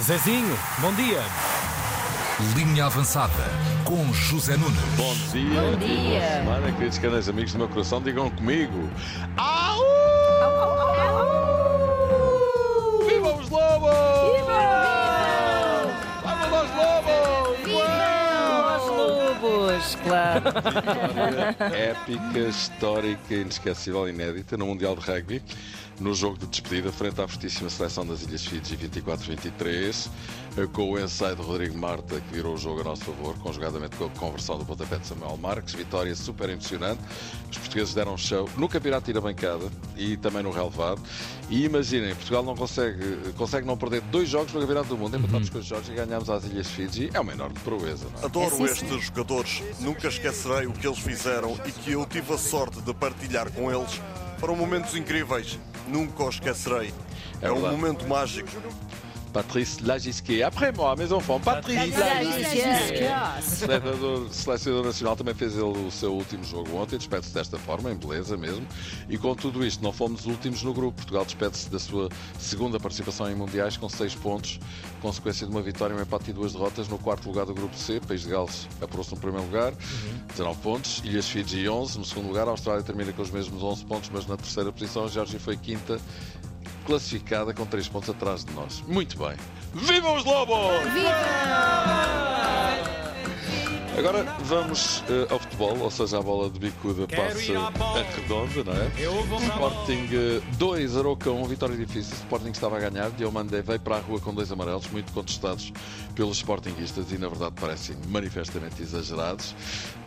Zezinho, bom dia. Linha avançada com José Nunes. Bom dia. Bom dia. Semana, queridos canais amigos do meu coração, digam comigo. Au! Claro. Épica, histórica, inesquecível, inédita no Mundial de Rugby. No jogo de despedida, frente à fortíssima seleção das Ilhas Fiji 24-23, com o ensaio de Rodrigo Marta, que virou o jogo a nosso favor, conjugadamente com a conversão do pontapé de Samuel Marques. Vitória super emocionante. Os portugueses deram um show no campeonato de ir a bancada e também no relevado. E imaginem, Portugal não consegue, consegue não perder dois jogos no campeonato do mundo, empatamos com os jogos e ganhamos às Ilhas Fiji. É uma enorme proeza, não é? Adoro É, sim, estes jogadores. Nunca esquecerei o que eles fizeram e que eu tive a sorte de partilhar com eles. Foram momentos incríveis. Nunca os esquecerei. É É um momento mágico. Patrice Lagisquet. Après moi, mes enfants, Patrice Lagisquet. Selecionador, selecionador nacional também fez ele o seu último jogo ontem, despede-se desta forma, em beleza mesmo. E com tudo isto, não fomos os últimos no grupo. Portugal despede-se da sua segunda participação em mundiais com seis pontos, consequência de uma vitória, um empate e duas derrotas no quarto lugar do grupo C. País de Gales apurou-se no primeiro lugar, 19 pontos. Ilhas Fiji 11 no segundo lugar. A Austrália termina com os mesmos 11 pontos, mas na terceira posição. A Geórgia foi quinta classificada com 3 pontos atrás de nós. Muito bem. Viva os Lobos! Agora vamos eh, ao futebol, ou seja, a bola de bicuda passa a redonda, não é? Sporting 2, Aroca 1, vitória difícil. Sporting estava a ganhar. Diomande veio para a rua com dois amarelos, muito contestados pelos Sportingistas e, na verdade, parecem manifestamente exagerados.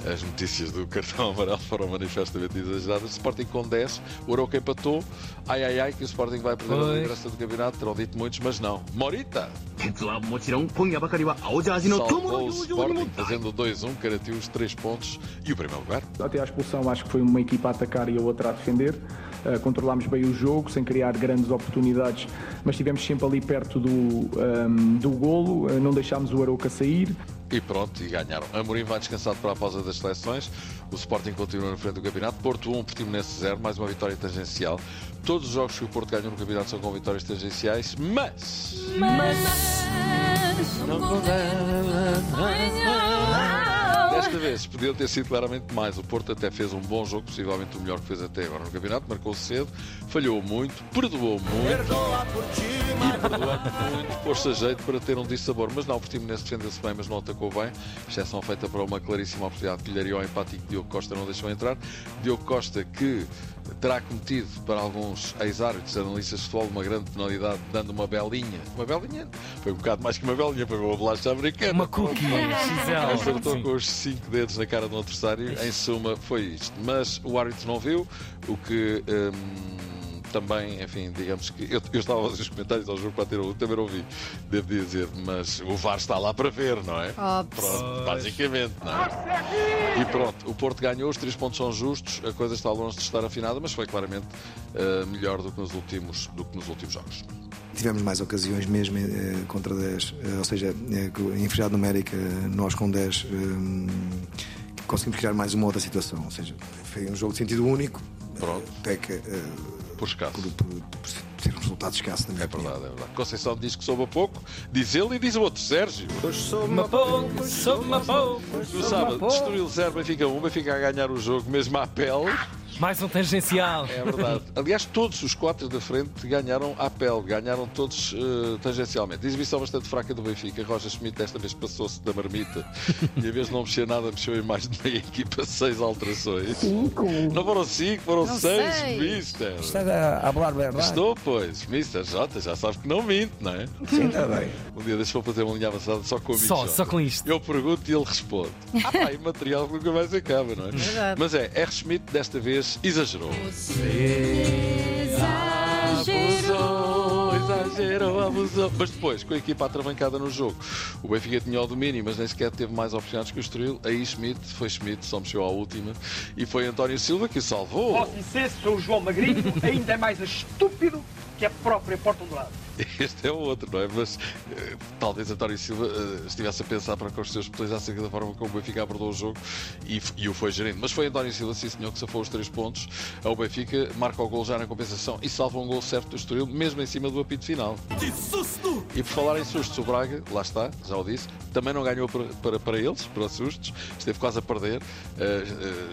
As notícias do cartão amarelo foram manifestamente exageradas. Sporting com 10, o Oroca empatou. Ai, ai, ai, que o Sporting vai perder pois. a liderança do campeonato. Terão dito muitos, mas não. Morita! Salvou o Sporting, fazendo 2-1, garantiu os 3 pontos e o primeiro lugar. Até à expulsão, acho que foi uma equipa a atacar e a outra a defender. Uh, controlámos bem o jogo, sem criar grandes oportunidades, mas estivemos sempre ali perto do, um, do golo, uh, não deixámos o Arouca sair. E pronto, e ganharam. Amorim vai descansado para a pausa das seleções. O Sporting continua na frente do campeonato. Porto 1, Portimonense 0, mais uma vitória tangencial. Todos os jogos que o Porto ganhou no campeonato são com vitórias tangenciais, mas... Desta vez podiam ter sido claramente mais. O Porto até fez um bom jogo, possivelmente o melhor que fez até agora no campeonato. Marcou cedo, falhou muito, perdoou muito. E perdoou muito, pôs-se a jeito para ter um dissabor. Mas não, o Portimonense defendeu-se bem, mas não atacou bem. Exceção feita para uma claríssima oportunidade que lhe daria ao empate que Diogo Costa não deixou entrar. Diogo Costa que terá cometido para alguns ex-árbitros, analistas de futebol, uma grande penalidade, dando uma belinha. Uma belinha? Foi um bocado mais que uma belinha, foi uma bolacha americana. Uma cookie. Acertou com os cinco dedos na cara do adversário. Em suma, foi isto. Mas o árbitro não viu, o que hum, também, enfim, digamos que. Eu, eu estava a fazer os comentários ao jogo para ter o também não ouvi, devo dizer, mas o VAR está lá para ver, não é? Óbvio. Pronto, basicamente, não é? E pronto, o Porto ganhou, os três pontos são justos, a coisa está longe de estar afinada, mas foi claramente eh, melhor do que, nos últimos, do que nos últimos jogos. Tivemos mais ocasiões mesmo eh, contra 10, eh, ou seja, em fechado numérica, nós com 10 eh, conseguimos criar mais uma outra situação. Ou seja, foi um jogo de sentido único, Pronto. até que Por escasso. por, por, por ser um resultado escasso, na minha É opinião. verdade, é verdade. Conceição diz que soube a pouco, diz ele e diz o outro, Sérgio. Uma pouco, sou uma pouco. No sábado, destruiu o 0, Benfica 1, Benfica a ganhar o jogo mesmo à pele. Mais um tangencial. É verdade. Aliás, todos os quatro da frente ganharam à pele, ganharam todos eh, tangencialmente. Exibição bastante fraca do Benfica. Roger Schmidt desta vez passou-se da marmita e, em vez de não mexer nada, mexeu em mais de meia equipa, seis alterações. Cinco? Não foram cinco, foram Não seis, sei. mister. Estás a falar verdade? Estou, pois. Mister Jota, já sabe que não minto, não é? Sim, está bem. Um dia deixa eu fazer uma linha avançada só com o Só, Jota. só com isto. Eu pergunto e ele responde. Ah, pá, e material que nunca mais acaba, não é? Verdade. Mas é, R. Schmidt desta vez exagerou. Abusou, exagerou, abusou. Mas depois, com a equipa atravancada no jogo, o Benfica tinha o domínio, mas nem sequer teve mais oportunidades que o Estoril. Aí Schmidt, foi Schmidt, só mexeu à última. E foi António Silva que o salvou. Posso dizer, sou o João Magrinho, ainda é mais estúpido que a própria Porta Dourada. Este é o outro, não é? Mas eh, talvez António Silva eh, estivesse a pensar para com os seus botões acerca da forma como o Benfica abordou o jogo e, e o foi gerindo. Mas foi António Silva, sim senhor, que safou os três pontos. O Benfica marca o gol já na compensação e salva um gol certo do Estoril, mesmo em cima do apito final. E por falar em sustos, o Braga, lá está, já o disse, também não ganhou para, para, para eles, para sustos, esteve quase a perder, eh,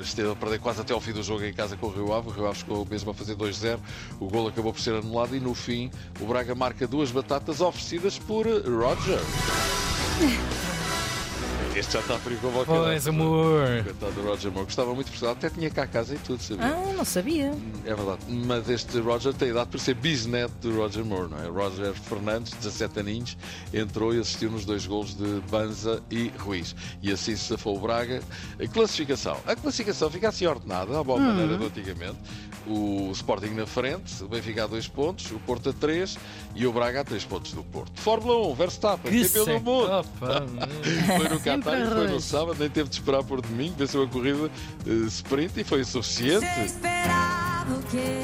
esteve a perder quase até ao fim do jogo em casa com o Rio Ave, o Rio Ave chegou mesmo a fazer 2-0, o gol acabou por ser anulado e no fim o Braga marca duas batatas oferecidas por Roger. Este já está frio como o Pois, amor. Coitado do Roger Moore, gostava muito de Portugal, até tinha cá a casa e tudo, sabia? Ah, não sabia. É verdade. Mas este Roger tem idade para ser bisneto do Roger Moore, não é? Roger Fernandes, 17 aninhos, entrou e assistiu nos dois golos de Banza e Ruiz. E assim se safou o Braga. A classificação. A classificação fica assim ordenada, à boa maneira do antigamente. O Sporting na frente, o Benfica a 2 pontos, o Porto a 3 e o Braga a 3 pontos do Porto. Fórmula 1, Verstappen, Que campeão do mundo. Opa, Foi no Qatar e foi no sábado, nem teve de esperar por domingo, venceu a corrida eh, sprint e foi o suficiente.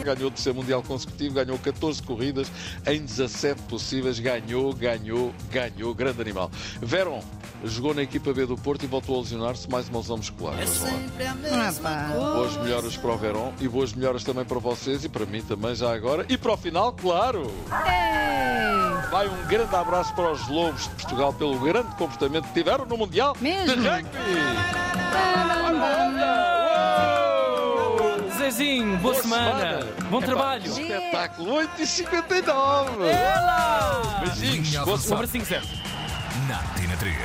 Ganhou o terceiro Mundial consecutivo, ganhou 14 corridas em 17 possíveis, ganhou, ganhou, ganhou, grande animal. Veron jogou na equipa B do Porto e voltou a lesionar-se, mais uma lesão muscular. Ah, pá. Boas melhoras para o Veron e boas melhoras também para vocês e para mim também já agora. E para o final, claro! Ei! Vai um grande abraço para os Lobos de Portugal pelo grande comportamento que tiveram no Mundial Mesmo? de Rugby! Uou! Zezinho, boa, semana. Bom Epá, trabalho. Espetáculo 8 e 59 Ela! Beijinhos, boa avançada. Sobre 5 0 Na Tina 3.